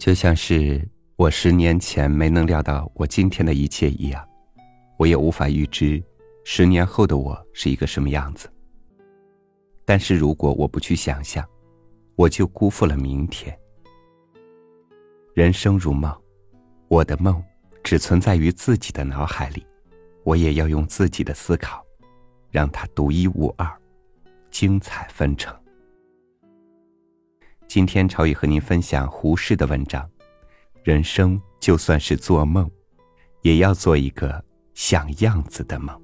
就像是我十年前没能料到我今天的一切一样，我也无法预知十年后的我是一个什么样子。但是如果我不去想象，我就辜负了明天。人生如梦，我的梦只存在于自己的脑海里，我也要用自己的思考，让它独一无二，精彩纷呈。今天朝宇和您分享胡适的文章：人生就算是做梦，也要做一个像样子的梦。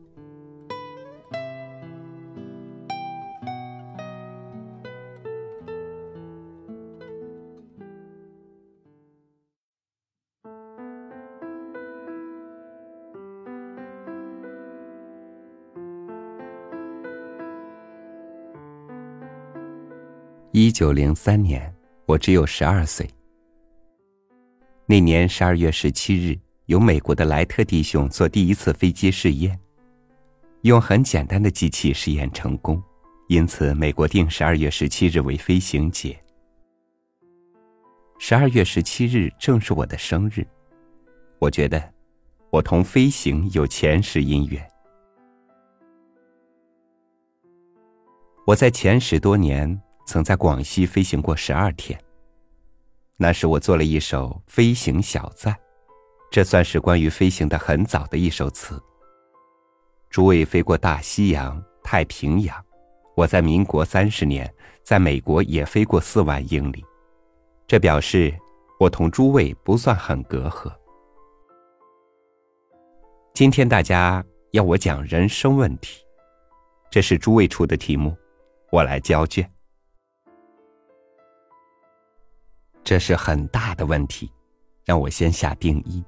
一九零三年，我只有十二岁。那年十二月十七日，由美国的莱特弟兄做第一次飞机试验，用很简单的机器试验成功，因此美国定十二月十七日为飞行节。十二月十七日正是我的生日，我觉得我同飞行有前世姻缘。我在前十多年。曾在广西飞行过十二天。那时我做了一首《飞行小赞》，这算是关于飞行的很早的一首词。诸位飞过大西洋、太平洋，我在民国三十年在美国也飞过四万英里，这表示我同诸位不算很隔阂。今天大家要我讲人生问题，这是诸位出的题目，我来交卷。这是很大的问题，让我先下定义。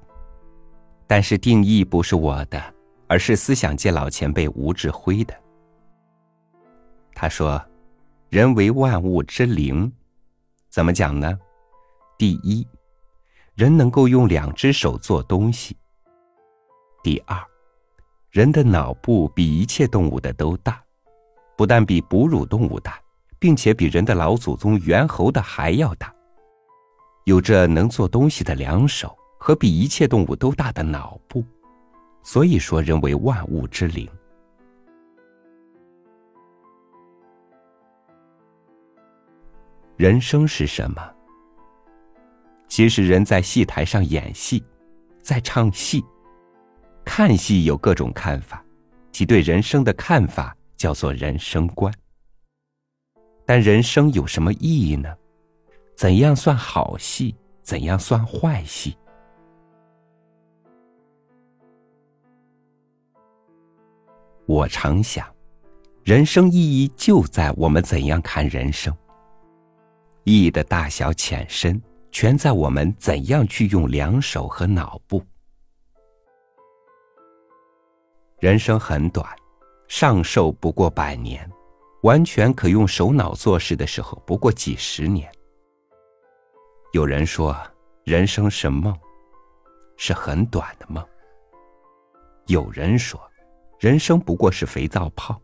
但是定义不是我的，而是思想界老前辈吴志辉的。他说：“人为万物之灵，怎么讲呢？第一，人能够用两只手做东西；第二，人的脑部比一切动物的都大，不但比哺乳动物大，并且比人的老祖宗猿猴的还要大。”有着能做东西的两手和比一切动物都大的脑部，所以说人为万物之灵。人生是什么？其实人在戏台上演戏，在唱戏，看戏有各种看法，即对人生的看法叫做人生观。但人生有什么意义呢？怎样算好戏？怎样算坏戏？我常想，人生意义就在我们怎样看人生。意义的大小浅深，全在我们怎样去用两手和脑部。人生很短，上寿不过百年，完全可用手脑做事的时候不过几十年。有人说，人生是梦，是很短的梦。有人说，人生不过是肥皂泡。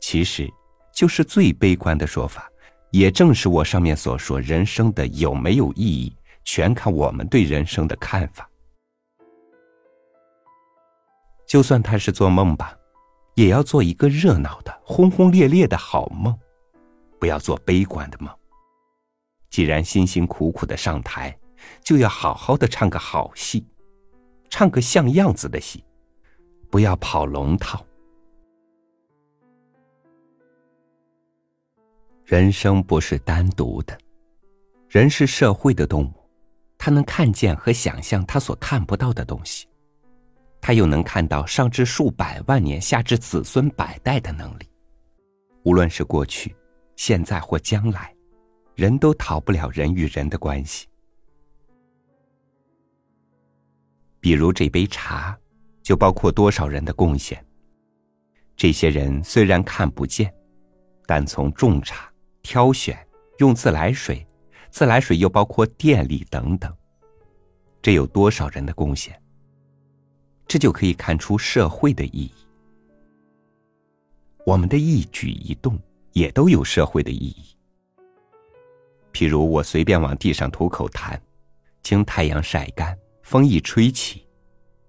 其实，就是最悲观的说法。也正是我上面所说，人生的有没有意义，全看我们对人生的看法。就算他是做梦吧，也要做一个热闹的、轰轰烈烈的好梦，不要做悲观的梦。既然辛辛苦苦的上台，就要好好的唱个好戏，唱个像样子的戏，不要跑龙套。人生不是单独的，人是社会的动物，他能看见和想象他所看不到的东西，他又能看到上至数百万年、下至子孙百代的能力，无论是过去、现在或将来。人都逃不了人与人的关系，比如这杯茶，就包括多少人的贡献。这些人虽然看不见，但从种茶、挑选、用自来水，自来水又包括电力等等，这有多少人的贡献？这就可以看出社会的意义。我们的一举一动也都有社会的意义。譬如我随便往地上吐口痰，经太阳晒干，风一吹起，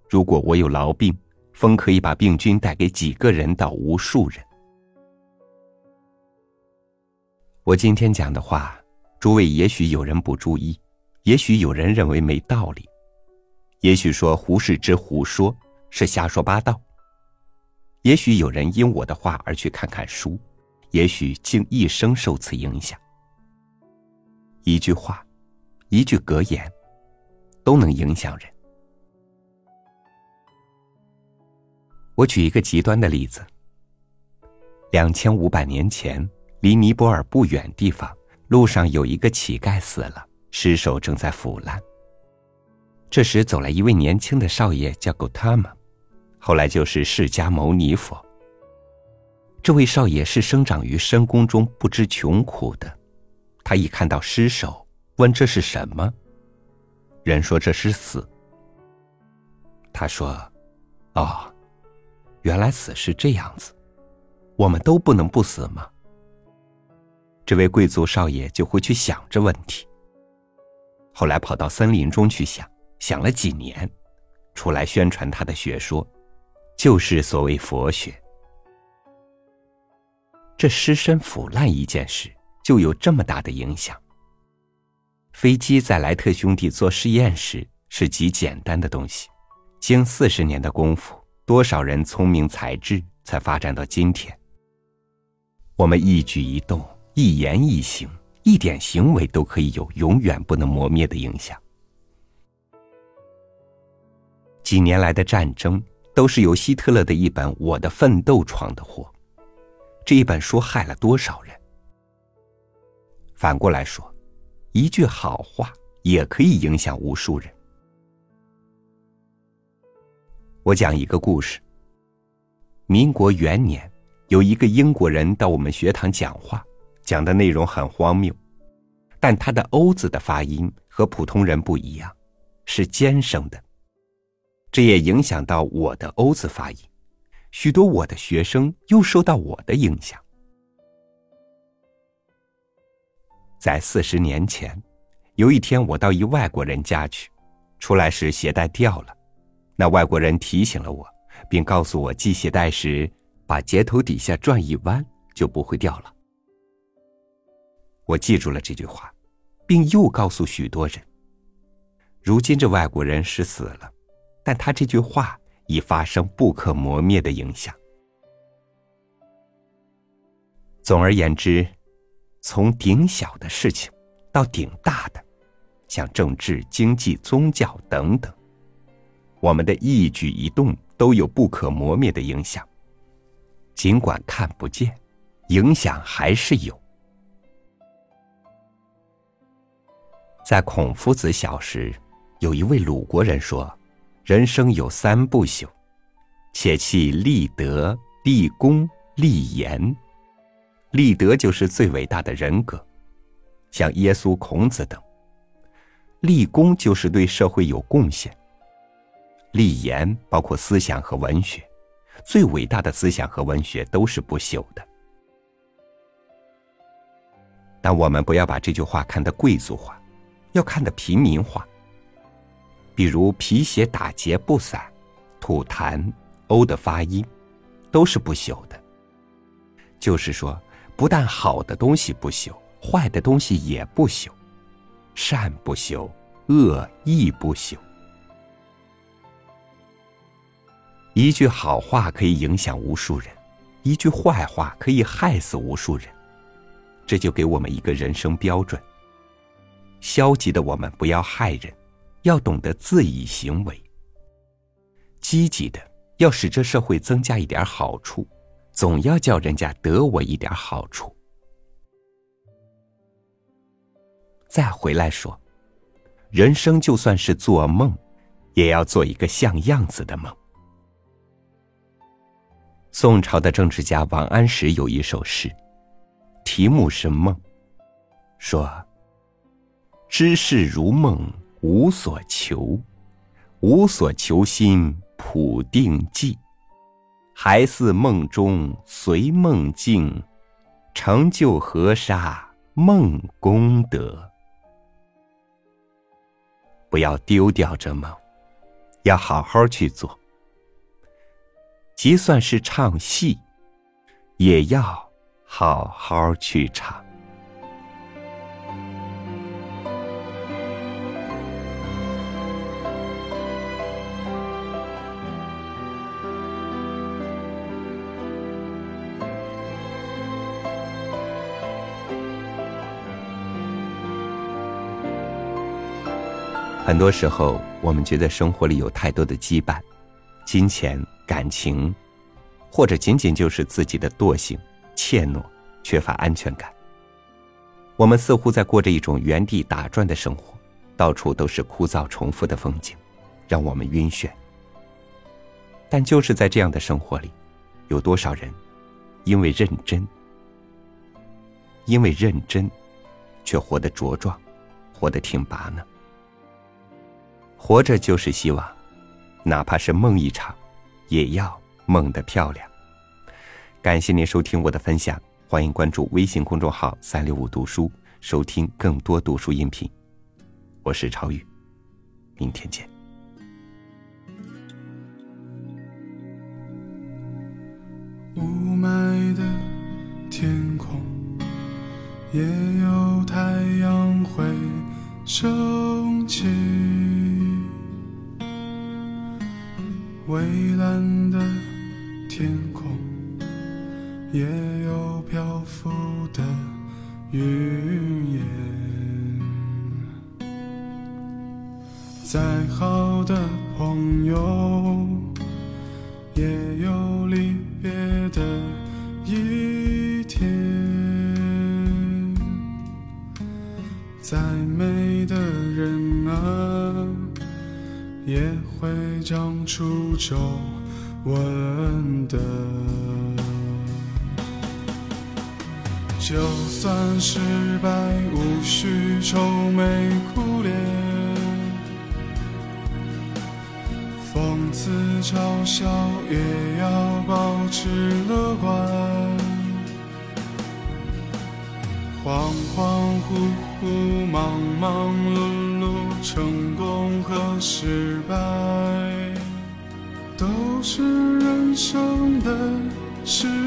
如果我有痨病，风可以把病菌带给几个人到无数人。我今天讲的话，诸位也许有人不注意，也许有人认为没道理，也许说胡适之胡说，是瞎说八道。也许有人因我的话而去看看书，也许竟一生受此影响。一句话，一句格言，都能影响人。我举一个极端的例子：两千五百年前，离尼泊尔不远地方，路上有一个乞丐死了，尸首正在腐烂。这时走来一位年轻的少爷，叫 Gotama，后来就是释迦牟尼佛。这位少爷是生长于深宫中不知穷苦的。他一看到尸首，问这是什么？人说这是死。他说：“哦，原来死是这样子，我们都不能不死吗？”这位贵族少爷就会去想这问题。后来跑到森林中去想，想了几年，出来宣传他的学说，就是所谓佛学。这尸身腐烂一件事。就有这么大的影响。飞机在莱特兄弟做试验时是极简单的东西，经四十年的功夫，多少人聪明才智才发展到今天。我们一举一动、一言一行、一点行为都可以有永远不能磨灭的影响。几年来的战争都是由希特勒的一本《我的奋斗》闯的祸，这一本书害了多少人？反过来说，一句好话也可以影响无数人。我讲一个故事。民国元年，有一个英国人到我们学堂讲话，讲的内容很荒谬，但他的“欧”字的发音和普通人不一样，是尖声的，这也影响到我的“欧”字发音，许多我的学生又受到我的影响。在四十年前，有一天我到一外国人家去，出来时鞋带掉了，那外国人提醒了我，并告诉我系鞋带时把结头底下转一弯就不会掉了。我记住了这句话，并又告诉许多人。如今这外国人是死了，但他这句话已发生不可磨灭的影响。总而言之。从顶小的事情到顶大的，像政治、经济、宗教等等，我们的一举一动都有不可磨灭的影响。尽管看不见，影响还是有。在孔夫子小时，有一位鲁国人说：“人生有三不朽，且弃立德、立功、立言。”立德就是最伟大的人格，像耶稣、孔子等；立功就是对社会有贡献；立言包括思想和文学，最伟大的思想和文学都是不朽的。但我们不要把这句话看得贵族化，要看得平民化。比如皮鞋打结不散，吐痰、呕的发音，都是不朽的。就是说。不但好的东西不朽，坏的东西也不朽，善不朽，恶亦不朽。一句好话可以影响无数人，一句坏话可以害死无数人。这就给我们一个人生标准：消极的我们不要害人，要懂得自以行为；积极的要使这社会增加一点好处。总要叫人家得我一点好处。再回来说，人生就算是做梦，也要做一个像样子的梦。宋朝的政治家王安石有一首诗，题目是《梦》，说：“知事如梦，无所求，无所求心，普定计。”还似梦中随梦境，成就河沙梦功德。不要丢掉这梦，要好好去做。即算是唱戏，也要好好去唱。很多时候，我们觉得生活里有太多的羁绊，金钱、感情，或者仅仅就是自己的惰性、怯懦、缺乏安全感。我们似乎在过着一种原地打转的生活，到处都是枯燥重复的风景，让我们晕眩。但就是在这样的生活里，有多少人因为认真，因为认真，却活得茁壮，活得挺拔呢？活着就是希望，哪怕是梦一场，也要梦得漂亮。感谢您收听我的分享，欢迎关注微信公众号“三六五读书”，收听更多读书音频。我是超宇，明天见。雾霾的天空，也有太阳会升起。蔚蓝的天空，也有漂浮的云烟。再好的朋友，也有离别的一天。再美的人啊，也。会长出皱纹的，就算失败无需愁眉苦脸，讽刺嘲笑也要保持乐观，恍恍惚惚，忙忙碌碌。成功和失败都是人生的。事。